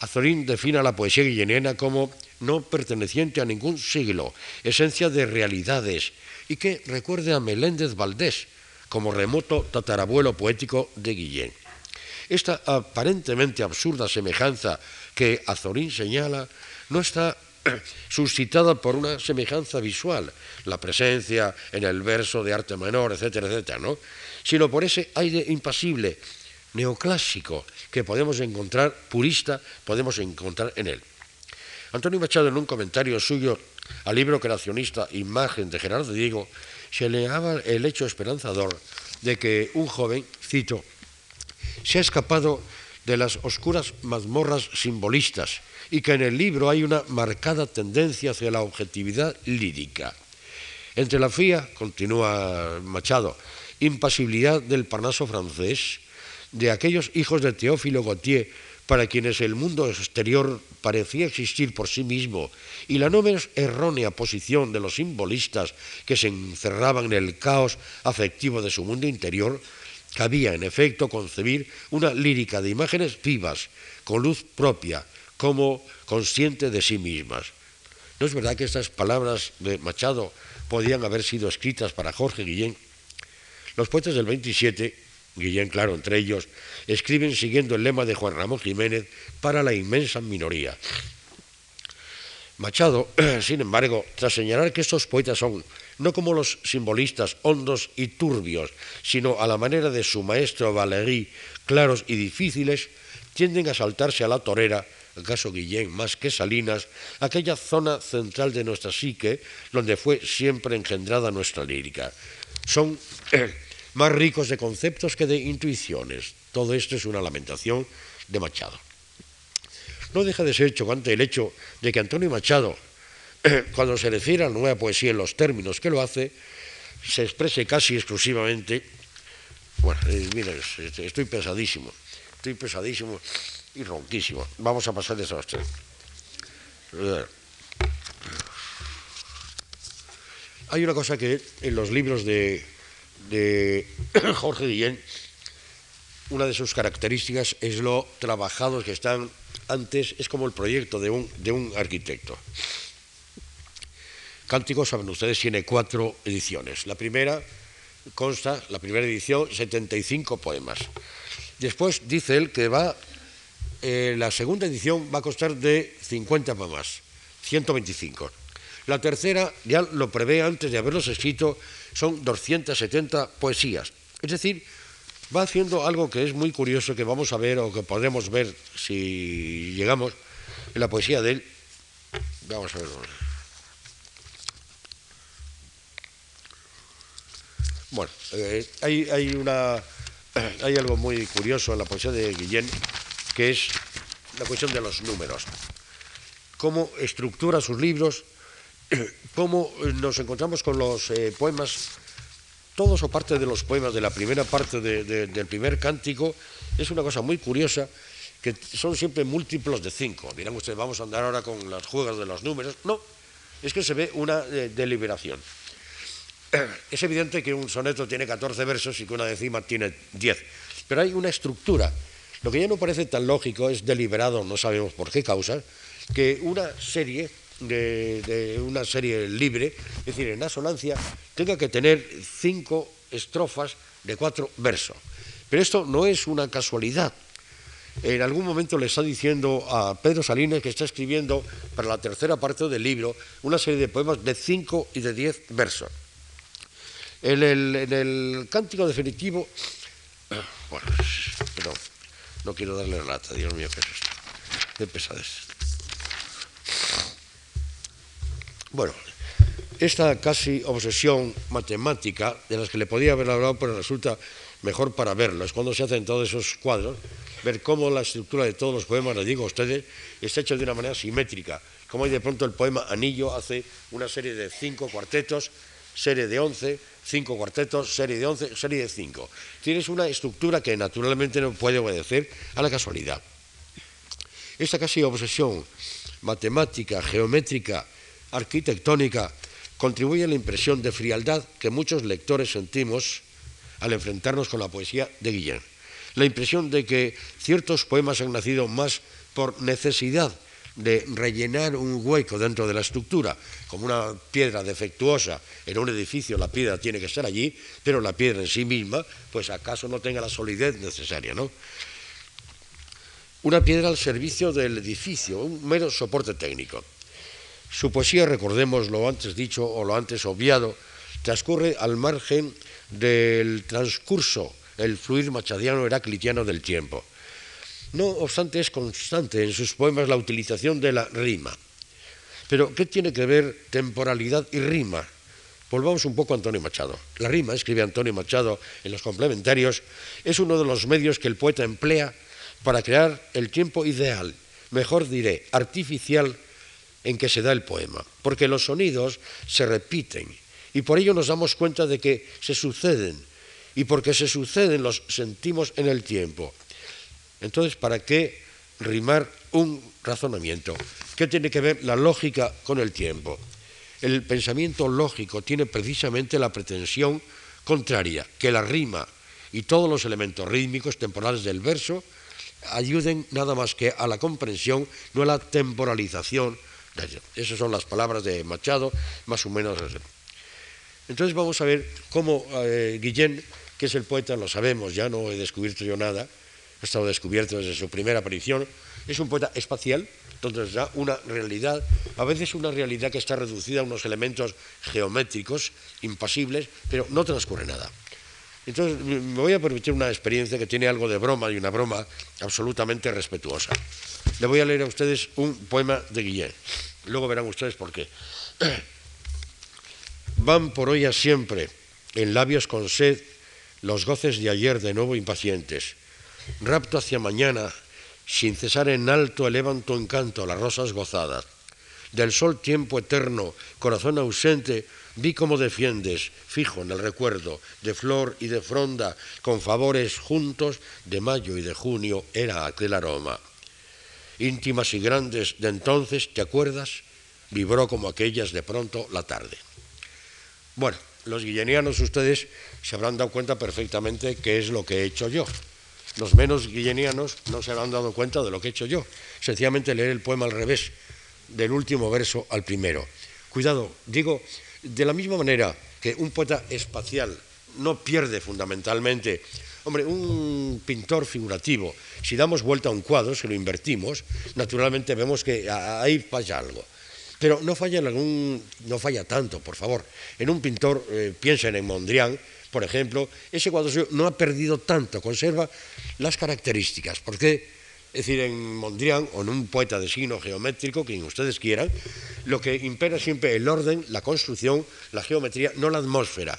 S2: Azorín defina la poesía guilleniana como no perteneciente a ningún siglo, esencia de realidades, y que recuerde a Meléndez Valdés como remoto tatarabuelo poético de Guillén. Esta aparentemente absurda semejanza que Azorín señala no está suscitada por una semejanza visual, la presencia en el verso de arte menor, etcétera, etcétera, ¿no? sino por ese aire impasible, neoclásico, que podemos encontrar, purista, podemos encontrar en él. Antonio Machado, en un comentario suyo al libro creacionista Imagen de Gerardo Diego, se le daba el hecho esperanzador de que un joven, cito, se ha escapado de las oscuras mazmorras simbolistas y que en el libro hay una marcada tendencia hacia la objetividad lírica. Entre la fría, continúa Machado, impasibilidad del Parnaso francés, de aquellos hijos de Teófilo Gautier para quienes el mundo exterior parecía existir por sí mismo, y la no menos errónea posición de los simbolistas que se encerraban en el caos afectivo de su mundo interior, cabía en efecto concebir una lírica de imágenes vivas, con luz propia, como consciente de sí mismas. ¿No es verdad que estas palabras de Machado podían haber sido escritas para Jorge Guillén? Los poetas del 27, Guillén claro entre ellos, escriben siguiendo el lema de Juan Ramón Jiménez para la inmensa minoría. Machado, sin embargo, tras señalar que estos poetas son no como los simbolistas hondos y turbios, sino a la manera de su maestro Valéry, claros y difíciles, tienden a saltarse a la torera, acaso Guillén más que Salinas, aquella zona central de nuestra psique donde fue siempre engendrada nuestra lírica. Son más ricos de conceptos que de intuiciones. Todo esto es una lamentación de Machado. No deja de ser chocante el hecho de que Antonio Machado, cuando se refiere a la nueva poesía en los términos que lo hace, se exprese casi exclusivamente. Bueno, eh, estoy pesadísimo, estoy pesadísimo y ronquísimo. Vamos a pasar de eso a usted. Hay una cosa que en los libros de de Jorge Guillén, una de sus características es lo trabajados que están antes, es como el proyecto de un, de un arquitecto. Cánticos, saben ustedes, tiene cuatro ediciones. La primera consta, la primera edición, 75 poemas. Después dice él que va, eh, la segunda edición va a costar de 50 poemas, 125. La tercera ya lo prevé antes de haberlos escrito son 270 poesías. Es decir, va haciendo algo que es muy curioso, que vamos a ver o que podemos ver si llegamos en la poesía de él. Vamos a ver. Bueno, eh, hay, hay, una, hay algo muy curioso en la poesía de Guillén, que es la cuestión de los números. Cómo estructura sus libros cómo eh, nos encontramos con los eh, poemas, todos o parte de los poemas de la primera parte del primer cántico, es una cosa muy curiosa, que son siempre múltiplos de cinco. Dirán ustedes, vamos a andar ahora con las juegas de los números. No, es que se ve una eh, deliberación. Es evidente que un soneto tiene 14 versos y que una décima tiene 10, pero hay una estructura. Lo que ya no parece tan lógico es deliberado, no sabemos por qué causa, que una serie de, una serie libre, es decir, en asonancia, tenga que tener cinco estrofas de cuatro versos. Pero esto no es una casualidad. En algún momento le está diciendo a Pedro Salinas que está escribiendo para la tercera parte del libro una serie de poemas de cinco y de diez versos. En el, cántico definitivo, bueno, pero no quiero darle lata, Dios mío, qué es esto, qué. Bueno, esta casi obsesión matemática de las que le podía haber hablado, pero resulta mejor para verlo. Es cuando se hacen todos esos cuadros, ver cómo la estructura de todos los poemas, les digo a ustedes, está hecha de una manera simétrica. Como de pronto el poema Anillo hace una serie de cinco cuartetos, serie de once, cinco cuartetos, serie de once, serie de cinco. Tienes una estructura que naturalmente no puede obedecer a la casualidad. Esta casi obsesión matemática, geométrica, arquitectónica contribuye a la impresión de frialdad que muchos lectores sentimos al enfrentarnos con la poesía de Guillén. La impresión de que ciertos poemas han nacido más por necesidad de rellenar un hueco dentro de la estructura, como una piedra defectuosa en un edificio, la piedra tiene que estar allí, pero la piedra en sí misma, pues acaso no tenga la solidez necesaria, ¿no? Una piedra al servicio del edificio, un mero soporte técnico. Su poesía, recordemos lo antes dicho o lo antes obviado, transcurre al margen del transcurso, el fluir machadiano heraclitiano del tiempo. No obstante, es constante en sus poemas la utilización de la rima. Pero, ¿qué tiene que ver temporalidad y rima? Volvamos un poco a Antonio Machado. La rima, escribe Antonio Machado en los complementarios, es uno de los medios que el poeta emplea para crear el tiempo ideal, mejor diré, artificial, en que se da el poema, porque los sonidos se repiten y por ello nos damos cuenta de que se suceden y porque se suceden los sentimos en el tiempo. Entonces, ¿para qué rimar un razonamiento? ¿Qué tiene que ver la lógica con el tiempo? El pensamiento lógico tiene precisamente la pretensión contraria, que la rima y todos los elementos rítmicos temporales del verso ayuden nada más que a la comprensión, no a la temporalización. Esas son las palabras de Machado, más o menos. Entonces vamos a ver cómo eh, Guillén, que es el poeta, lo sabemos, ya no he descubierto yo nada, ha estado descubierto desde su primera aparición, es un poeta espacial, entonces da una realidad, a veces una realidad que está reducida a unos elementos geométricos, impasibles, pero no transcurre nada. Entonces me voy a permitir una experiencia que tiene algo de broma y una broma absolutamente respetuosa. Le voy a leer a ustedes un poema de Guillén. Luego verán ustedes por qué. Van por hoy a siempre, en labios con sed, los goces de ayer de nuevo impacientes. Rapto hacia mañana, sin cesar en alto elevan tu encanto las rosas gozadas. Del sol tiempo eterno, corazón ausente, vi cómo defiendes, fijo en el recuerdo, de flor y de fronda, con favores juntos, de mayo y de junio era aquel aroma. Íntimas y grandes de entonces, ¿te acuerdas? Vibró como aquellas de pronto la tarde. Bueno, los guillenianos ustedes se habrán dado cuenta perfectamente qué es lo que he hecho yo. Los menos guillenianos no se habrán dado cuenta de lo que he hecho yo. Sencillamente leer el poema al revés, del último verso al primero. Cuidado, digo, de la misma manera que un poeta espacial no pierde fundamentalmente, hombre, un pintor figurativo, si damos vuelta a un cuadro, si lo invertimos, naturalmente vemos que ahí falla algo. Pero no falla, en algún, no falla tanto, por favor. En un pintor, eh, piensen en Mondrian, por ejemplo, ese cuadro no ha perdido tanto, conserva las características. Porque, es decir, en Mondrian o en un poeta de signo geométrico, quien ustedes quieran, lo que impera siempre el orden, la construcción, la geometría, no la atmósfera.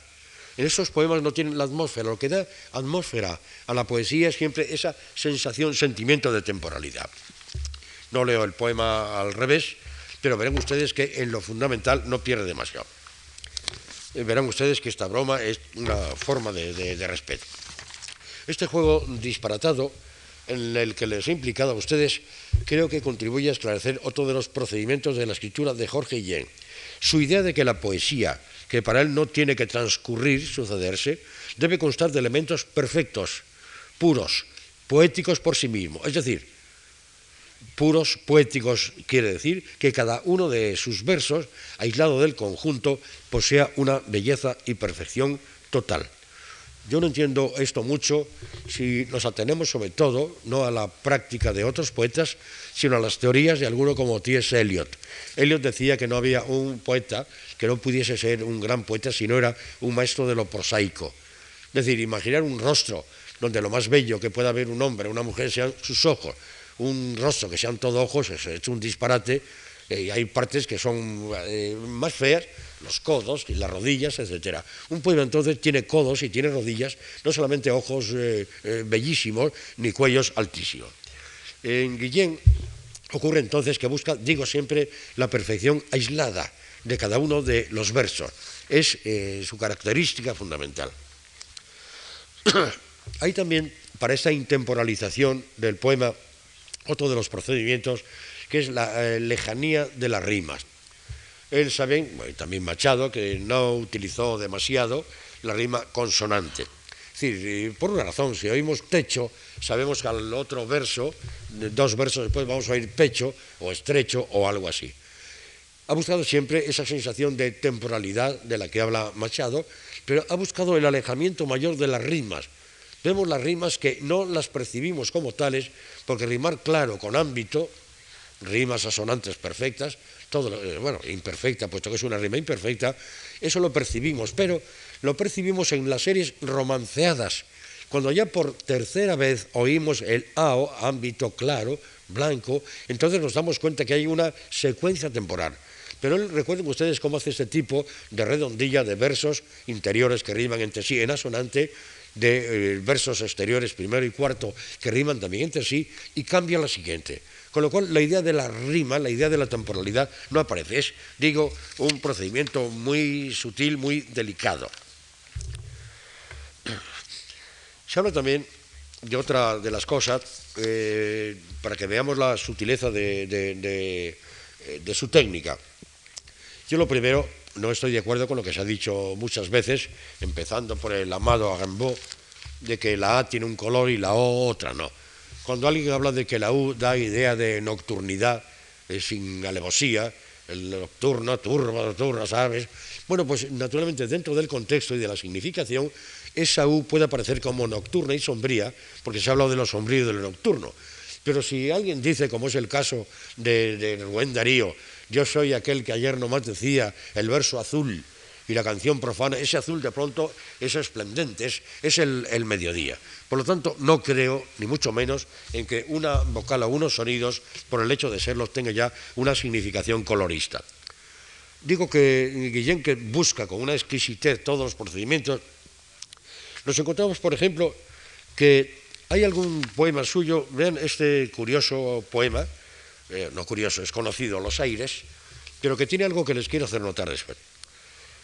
S2: En esos poemas no tienen la atmósfera, lo que da atmósfera a la poesía es siempre esa sensación, sentimiento de temporalidad. No leo el poema al revés, pero verán ustedes que en lo fundamental no pierde demasiado. Eh, verán ustedes que esta broma es una forma de, respeto. Este juego disparatado en el que les he implicado a ustedes, creo que contribuye a esclarecer otro de los procedimientos de la escritura de Jorge Guillén. Su idea de que la poesía, que para él no tiene que transcurrir, sucederse, debe constar de elementos perfectos, puros, poéticos por sí mismos. Es decir, puros poéticos quiere decir que cada uno de sus versos, aislado del conjunto, posea una belleza y perfección total. Yo no entiendo esto mucho si nos atenemos sobre todo no a la práctica de otros poetas, sino a las teorías de alguno como T.S. Eliot. Eliot decía que no había un poeta que no pudiese ser un gran poeta si no era un maestro de lo prosaico. Es decir, imaginar un rostro donde lo más bello que pueda ver un hombre, una mujer, sean sus ojos, un rostro que sean todo ojos es, un disparate y hay partes que son eh, más feas, los codos y las rodillas, etc. Un poema entonces tiene codos y tiene rodillas, no solamente ojos eh, eh, bellísimos ni cuellos altísimos. En Guillén ocurre entonces que busca, digo siempre, la perfección aislada de cada uno de los versos. Es su característica fundamental. Hay también, para esta intemporalización del poema, otro de los procedimientos que es la eh, lejanía de las rimas. Él sabe, también Machado, que no utilizó demasiado la rima consonante. Decir, por una razón, si oímos techo, sabemos que al otro verso, dos versos después, vamos a oír pecho o estrecho o algo así. Ha buscado siempre esa sensación de temporalidad de la que habla Machado, pero ha buscado el alejamiento mayor de las rimas, Vemos las rimas que no las percibimos como tales, porque rimar claro con ámbito, rimas asonantes perfectas, eh, bueno, imperfecta, puesto que es una rima imperfecta, eso lo percibimos, pero lo percibimos en las series romanceadas, cuando ya por tercera vez oímos el AO, ámbito claro, blanco, entonces nos damos cuenta que hay una secuencia temporal. Pero recuerden ustedes cómo hace este tipo de redondilla de versos interiores que riman entre sí en asonante, de eh, versos exteriores primero y cuarto que riman también entre sí y cambia la siguiente. Con lo cual la idea de la rima, la idea de la temporalidad no aparece. Es, digo, un procedimiento muy sutil, muy delicado. Se habla también de otra de las cosas, eh, para que veamos la sutileza de, de su técnica. Yo lo primero, no estoy de acuerdo con lo que se ha dicho muchas veces, empezando por el amado Agambo, de que la A tiene un color y la O otra no. Cuando alguien habla de que la U da idea de nocturnidad, sin alevosía, el nocturno, turbo, turno, ¿sabes? Bueno, pues naturalmente dentro del contexto y de la significación, esa U puede aparecer como nocturna y sombría, porque se ha hablado de lo sombrío y de lo nocturno. Pero si alguien dice, como es el caso de, de Rubén Darío, yo soy aquel que ayer nomás decía el verso azul y la canción profana, ese azul de pronto es esplendente, es, el, el, mediodía. Por lo tanto, no creo, ni mucho menos, en que una vocal o unos sonidos, por el hecho de serlos, tenga ya una significación colorista. Digo que Guillén que busca con una exquisitez todos los procedimientos, nos encontramos, por ejemplo, que hay algún poema suyo, vean este curioso poema, eh, no curioso, es conocido, Los Aires, pero que tiene algo que les quiero hacer notar después.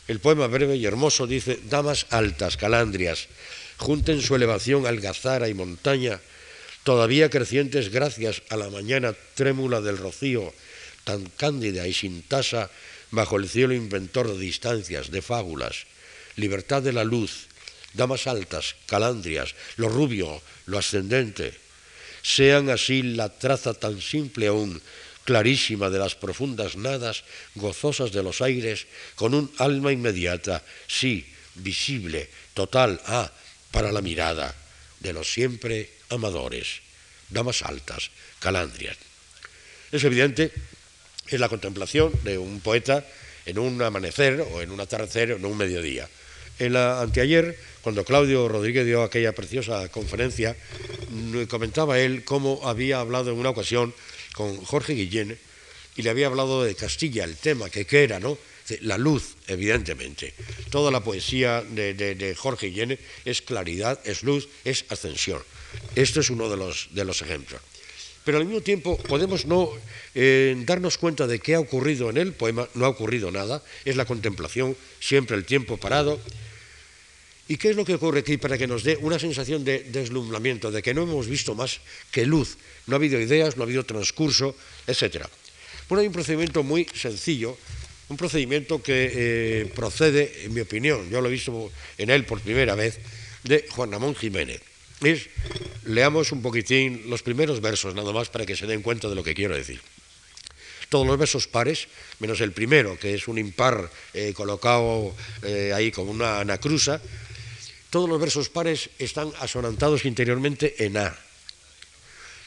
S2: El poema breve y hermoso dice, damas altas, calandrias, junten su elevación algazara y montaña, todavía crecientes gracias a la mañana trémula del rocío, tan cándida y sin tasa, bajo el cielo inventor de distancias, de fábulas, libertad de la luz, damas altas, calandrias, lo rubio, lo ascendente, sean así la traza tan simple aún, clarísima de las profundas nadas, gozosas de los aires, con un alma inmediata, sí, visible, total, ah, para la mirada de los siempre amadores, damas altas, calandrias. Es evidente, es la contemplación de un poeta en un amanecer o en un atardecer o en un mediodía. En la anteayer cuando Claudio Rodríguez dio aquella preciosa conferencia, comentaba él cómo había hablado en una ocasión con Jorge Guillén y le había hablado de Castilla, el tema, que qué era, ¿no? La luz, evidentemente. Toda la poesía de, Jorge Guillén es claridad, es luz, es ascensión. Esto es uno de los, de los ejemplos. Pero al mismo tiempo podemos no eh, darnos cuenta de qué ha ocurrido en el poema, no ha ocurrido nada, es la contemplación, siempre el tiempo parado, ¿Y qué es lo que ocurre aquí para que nos dé una sensación de deslumbramiento, de que no hemos visto más que luz? No ha habido ideas, no ha habido transcurso, etc. Bueno, hay un procedimiento muy sencillo, un procedimiento que eh, procede, en mi opinión, yo lo he visto en él por primera vez, de Juan Ramón Jiménez. Es, leamos un poquitín los primeros versos, nada más para que se den cuenta de lo que quiero decir. Todos los versos pares, menos el primero, que es un impar eh, colocado eh, ahí como una anacrusa, todos los versos pares están asonantados interiormente en A.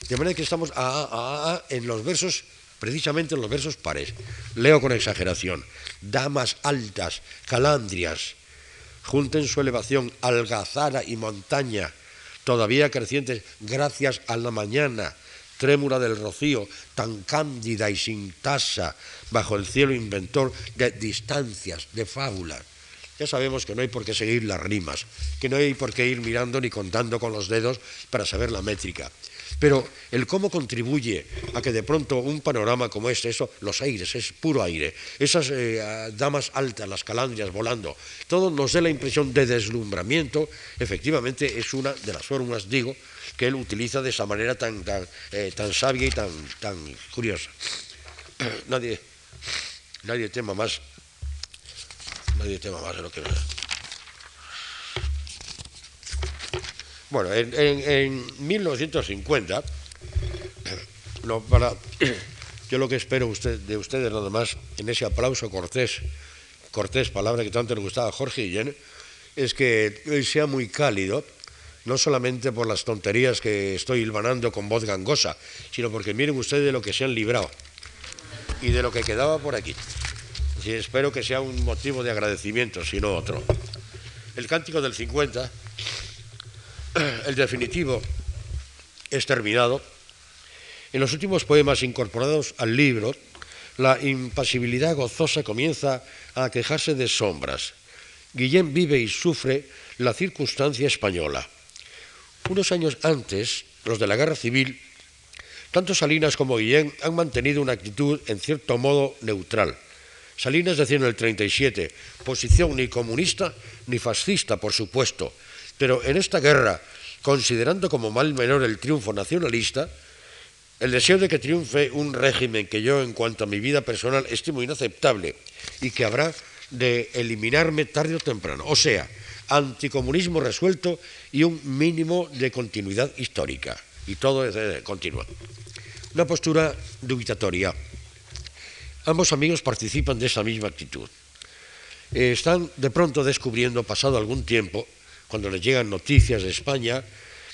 S2: De manera que estamos a, A, a, A en los versos, precisamente en los versos pares. Leo con exageración. Damas altas, calandrias, junten su elevación, algazara y montaña, todavía crecientes gracias a la mañana, trémula del rocío, tan cándida y sin tasa, bajo el cielo inventor de distancias, de fábulas. Ya sabemos que no hay por qué seguir las rimas, que no hay por qué ir mirando ni contando con los dedos para saber la métrica. Pero el cómo contribuye a que de pronto un panorama como este, eso, los aires, es puro aire, esas eh, damas altas, las calandrias volando, todo nos dé la impresión de deslumbramiento, efectivamente es una de las fórmulas, digo, que él utiliza de esa manera tan, tan, eh, tan sabia y tan, tan curiosa. nadie, nadie tema más tema más de lo que... Bueno, en, 1950, para, yo lo que espero de ustedes nada más, en ese aplauso cortés, cortés, palabra que tanto le gustaba a Jorge Guillén, es que sea muy cálido, no solamente por las tonterías que estoy hilvanando con voz gangosa, sino porque miren ustedes de lo que se han librado y de lo que quedaba por aquí y espero que sea un motivo de agradecimiento, si no otro. El cántico del 50, el definitivo, es terminado. En los últimos poemas incorporados al libro, la impasibilidad gozosa comienza a quejarse de sombras. Guillén vive y sufre la circunstancia española. Unos años antes, los de la guerra civil, tanto Salinas como Guillén han mantenido una actitud en cierto modo neutral. Salinas decía en el 37, posición ni comunista ni fascista, por supuesto, pero en esta guerra, considerando como mal menor el triunfo nacionalista, el deseo de que triunfe un régimen que yo, en cuanto a mi vida personal, estimo inaceptable y que habrá de eliminarme tarde o temprano. O sea, anticomunismo resuelto y un mínimo de continuidad histórica. Y todo es continua. Una postura dubitatoria. Ambos amigos participan de esa misma actitud. Eh, están de pronto descubriendo, pasado algún tiempo, cuando les llegan noticias de España,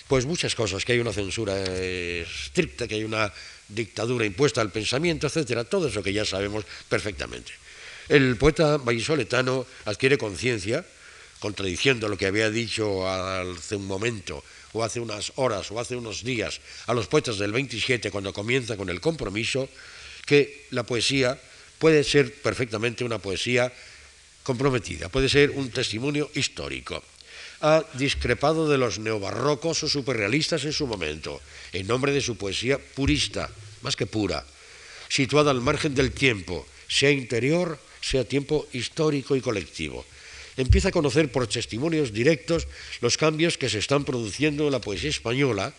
S2: pues muchas cosas, que hay una censura eh, estricta, que hay una dictadura impuesta al pensamiento, etcétera, todo eso que ya sabemos perfectamente. El poeta vallisoletano adquiere conciencia, contradiciendo lo que había dicho hace un momento, o hace unas horas, o hace unos días, a los poetas del 27, cuando comienza con el compromiso, que la poesía puede ser perfectamente una poesía comprometida, puede ser un testimonio histórico ha discrepado de los neobarrocos o superrealistas en su momento, en nombre de su poesía purista, más que pura, situada al margen del tiempo, sea interior, sea tiempo histórico y colectivo. Empieza a conocer por testimonios directos los cambios que se están produciendo en la poesía española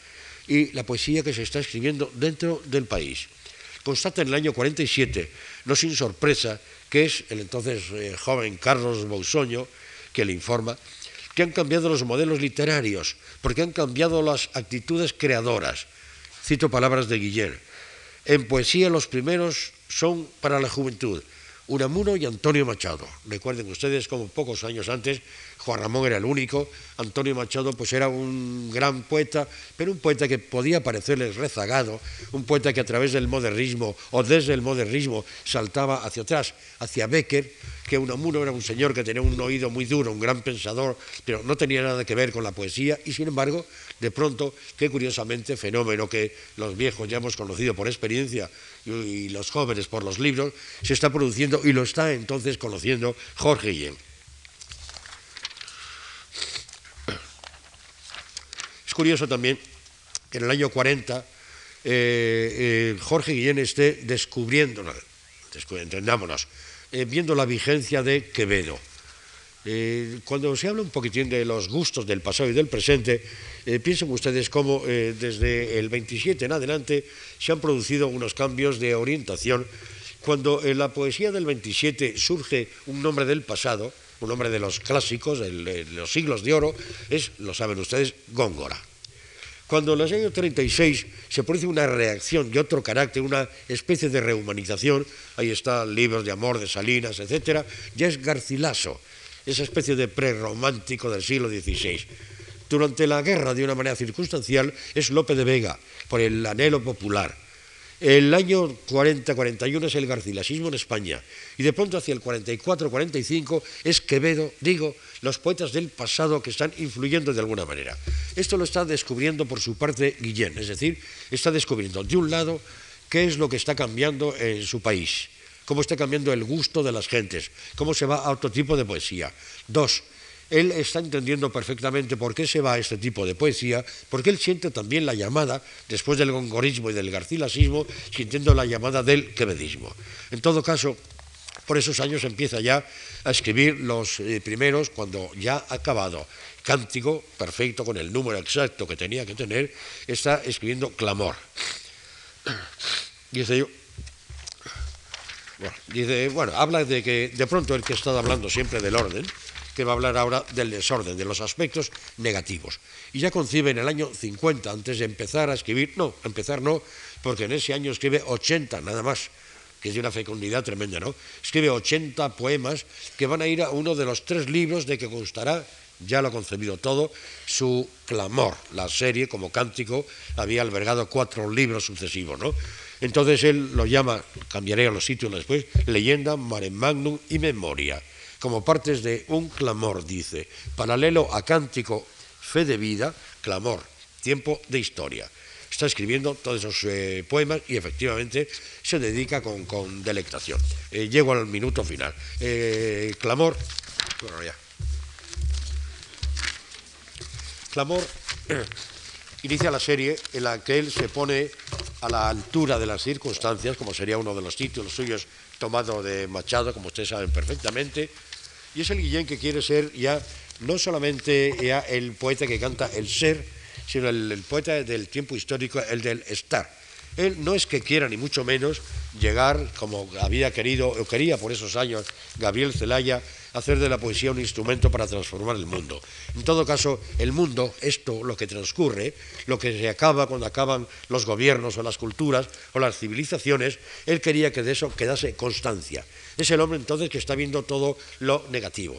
S2: y la poesía que se está escribiendo dentro del país. Constata en el año 47, no sin sorpresa, que es el entonces eh, joven Carlos Bausoño, que le informa que han cambiado los modelos literarios, porque han cambiado las actitudes creadoras. Cito palabras de Guillén. En poesía los primeros son para la juventud, Unamuno y Antonio Machado. Recuerden ustedes como pocos años antes Juan Ramón era el único, Antonio Machado pues era un gran poeta, pero un poeta que podía parecerles rezagado, un poeta que a través del modernismo o desde el modernismo saltaba hacia atrás, hacia Becker, que Unamuno era un señor que tenía un oído muy duro, un gran pensador, pero no tenía nada que ver con la poesía y sin embargo, de pronto, qué curiosamente, fenómeno que los viejos ya hemos conocido por experiencia y los jóvenes por los libros, se está produciendo y lo está entonces conociendo Jorge Guillén. Es curioso también que en el año 40 eh, eh, Jorge Guillén esté descubriendo, entendámonos, eh, viendo la vigencia de Quevedo. cuando se habla un poquitín de los gustos del pasado y del presente, piensen ustedes cómo desde el 27 en adelante se han producido unos cambios de orientación. Cuando en la poesía del 27 surge un nombre del pasado, un hombre de los clásicos, de los siglos de oro, es, lo saben ustedes, Góngora. Cuando en los años 36 se produce una reacción de otro carácter, una especie de rehumanización, ahí están libros de amor de Salinas, etc., ya es Garcilaso, esa especie de prerromántico del siglo XVI. Durante la guerra, de una manera circunstancial, es Lope de Vega, por el anhelo popular. El año 40-41 es el garcilasismo en España y de pronto hacia el 44-45 es Quevedo, digo, los poetas del pasado que están influyendo de alguna manera. Esto lo está descubriendo por su parte Guillén, es decir, está descubriendo de un lado qué es lo que está cambiando en su país, cómo está cambiando el gusto de las gentes, cómo se va a otro tipo de poesía. Dos, él está entendiendo perfectamente por qué se va a este tipo de poesía, porque él siente también la llamada, después del gongorismo y del garcilasismo, sintiendo la llamada del quevedismo. En todo caso, por esos años empieza ya a escribir los eh, primeros, cuando ya ha acabado cántico, perfecto, con el número exacto que tenía que tener, está escribiendo clamor. Dice yo, bueno, bueno, habla de que de pronto el que estado hablando siempre del orden, que va a hablar ahora del desorden, de los aspectos negativos. Y ya concibe en el año 50, antes de empezar a escribir, no, empezar no, porque en ese año escribe 80 nada más, que es de una fecundidad tremenda, ¿no? Escribe 80 poemas que van a ir a uno de los tres libros de que constará, ya lo ha concebido todo, su clamor. La serie, como cántico, había albergado cuatro libros sucesivos, ¿no? Entonces él lo llama, cambiaré los títulos después, Leyenda, Mare Magnum y Memoria como partes de un clamor, dice, paralelo a cántico, fe de vida, clamor, tiempo de historia. está escribiendo todos esos eh, poemas y efectivamente se dedica con, con delectación. Eh, llego al minuto final. Eh, clamor. Ya. Clamor inicia la serie en la que él se pone a la altura de las circunstancias, como sería uno de los títulos suyos tomado de Machado, como ustedes saben perfectamente, y es el Guillén que quiere ser ya no solamente ya el poeta que canta el ser, sino el, el poeta del tiempo histórico, el del estar. Él no es que quiera ni mucho menos llegar, como había querido o quería por esos años Gabriel Zelaya, hacer de la poesía un instrumento para transformar el mundo. En todo caso, el mundo, esto, lo que transcurre, lo que se acaba cuando acaban los gobiernos o las culturas o las civilizaciones, él quería que de eso quedase constancia. Es el hombre entonces que está viendo todo lo negativo.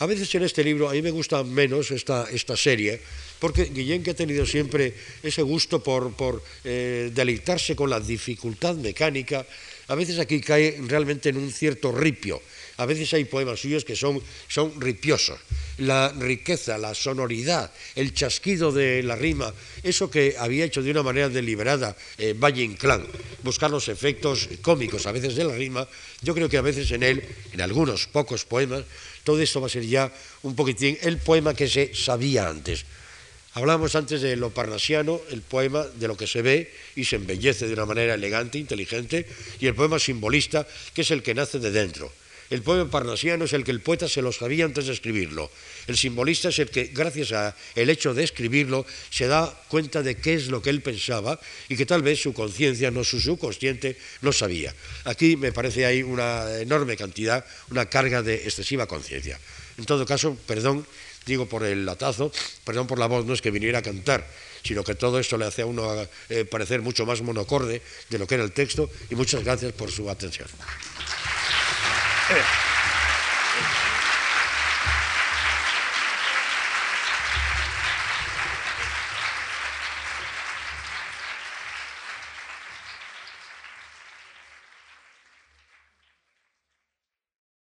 S2: A veces en este libro, a mí me gusta menos esta, esta serie, porque Guillén, que ha tenido siempre ese gusto por, eh, deleitarse con la dificultad mecánica, a veces aquí cae realmente en un cierto ripio. A veces hay poemas suyos que son, son ripiosos. La riqueza, la sonoridad, el chasquido de la rima, eso que había hecho de una manera deliberada eh, Valle Inclán, buscar los efectos cómicos a veces de la rima, yo creo que a veces en él, en algunos pocos poemas, todo esto va a ser ya un poquitín el poema que se sabía antes. Hablamos antes de lo parnasiano, el poema de lo que se ve y se embellece de una manera elegante, inteligente, y el poema simbolista, que es el que nace de dentro. El poema parnasiano es el que el poeta se lo sabía antes de escribirlo. El simbolista es el que, gracias al hecho de escribirlo, se da cuenta de qué es lo que él pensaba y que tal vez su conciencia, no su subconsciente, no sabía. Aquí me parece hay una enorme cantidad, una carga de excesiva conciencia. En todo caso, perdón, digo por el latazo, perdón por la voz, no es que viniera a cantar, sino que todo esto le hace a uno eh, parecer mucho más monocorde de lo que era el texto y muchas gracias por su atención. Eh.